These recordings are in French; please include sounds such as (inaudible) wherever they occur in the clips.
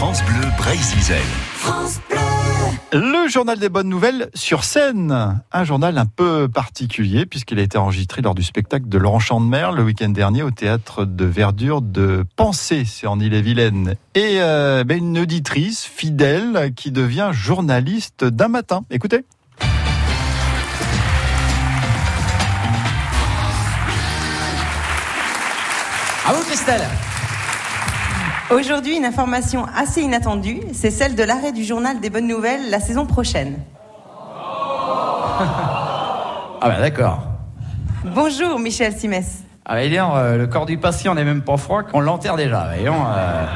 France Bleu Brésil. Le journal des bonnes nouvelles sur scène. Un journal un peu particulier puisqu'il a été enregistré lors du spectacle de Laurent Chandemer le week-end dernier au théâtre de verdure de Pensée, c'est en Ille-et-Vilaine. Et euh, ben, une auditrice fidèle qui devient journaliste d'un matin. Écoutez. À vous Christelle Aujourd'hui, une information assez inattendue, c'est celle de l'arrêt du journal des bonnes nouvelles la saison prochaine. Ah bah d'accord. Bonjour Michel Simès. Ah bah le corps du patient n'est même pas froid qu'on l'enterre déjà. Voyons, euh,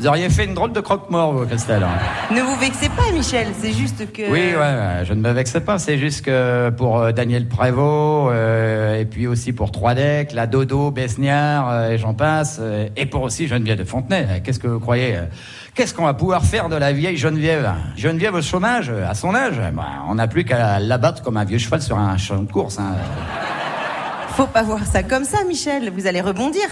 vous auriez fait une drôle de croque-mort, vous, Christelle. Ne vous vexez pas Michel, c'est juste que... Oui, ouais, je ne me vexe pas. C'est juste que pour euh, Daniel Prévost, euh, et puis aussi pour Troidec, la Dodo, Besniard, euh, et j'en passe, euh, et pour aussi Geneviève de Fontenay. Qu'est-ce que vous croyez Qu'est-ce qu'on va pouvoir faire de la vieille Geneviève? Geneviève au chômage, à son âge, bah, on n'a plus qu'à l'abattre comme un vieux cheval sur un champ de course. hein. Faut pas voir ça comme ça Michel, vous allez rebondir.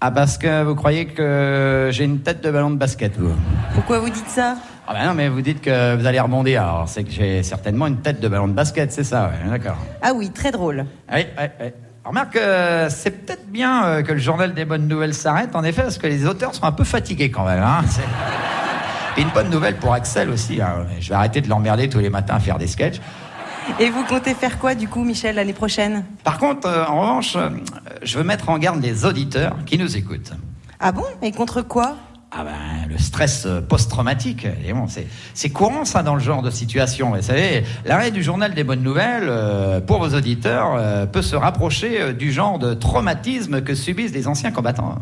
Ah, parce que vous croyez que j'ai une tête de ballon de basket, vous? Pourquoi vous dites ça? Ah ben non, mais vous dites que vous allez rebondir, alors c'est que j'ai certainement une tête de ballon de basket, c'est ça, ouais, d'accord. Ah oui, très drôle. Oui, oui, oui. Remarque, euh, c'est peut-être bien euh, que le journal des bonnes nouvelles s'arrête, en effet, parce que les auteurs sont un peu fatigués quand même. Hein Et (laughs) une bonne nouvelle pour Axel aussi. hein. Je vais arrêter de l'emmerder tous les matins à faire des sketchs. Et vous comptez faire quoi du coup Michel l'année prochaine? Par contre, euh, en revanche, je veux mettre en garde les auditeurs qui nous écoutent. Ah bon? Et contre quoi? Ah ben, le stress euh, post-traumatique, et bon, c'est, c'est courant ça dans le genre de situation. Vous savez, l'arrêt du journal des bonnes nouvelles, euh, pour vos auditeurs, euh, peut se rapprocher euh, du genre de traumatisme que subissent les anciens combattants.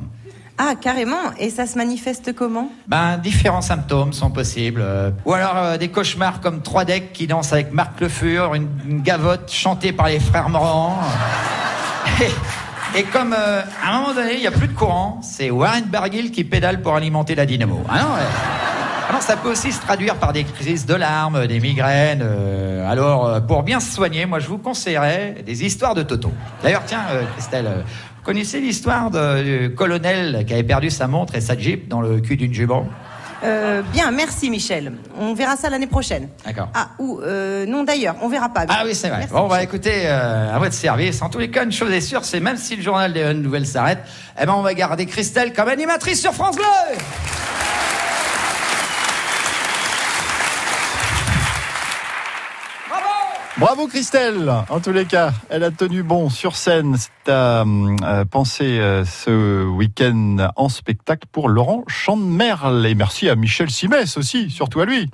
Ah carrément Et ça se manifeste comment? Ben, différents symptômes sont possibles. euh, ou alors euh, des cauchemars comme trois decks qui dansent avec Marc Le Fur, une, une gavotte chantée par les frères Morand. (laughs) Et, comme euh, à un moment donné, il n'y a plus de courant, c'est Warren Barguil qui pédale pour alimenter la dynamo. Ah non, ouais. Ah ça peut aussi se traduire par des crises de larmes, des migraines. euh, alors, euh, pour bien se soigner, moi, je vous conseillerais des histoires de Toto. D'ailleurs, tiens, euh, Christelle, vous connaissez l'histoire du colonel qui avait perdu sa montre et sa Jeep dans le cul d'une jument? Euh, Bien, merci Michel. On verra ça l'année prochaine. D'accord. Ah, ou euh, non d'ailleurs, on verra pas. Ah oui, c'est vrai. Merci, Bon, bah Michel. écoutez, euh, à votre service. En tous les cas, une chose est sûre, c'est même si le journal des nouvelles s'arrête, eh ben, on va garder Christelle comme animatrice sur France Bleu. Bravo Bravo Christelle En tous les cas, elle a tenu bon sur scène. C'est à euh, penser euh, ce week-end en spectacle pour Laurent Chandemerle. Et merci à Michel Simès aussi, surtout à lui.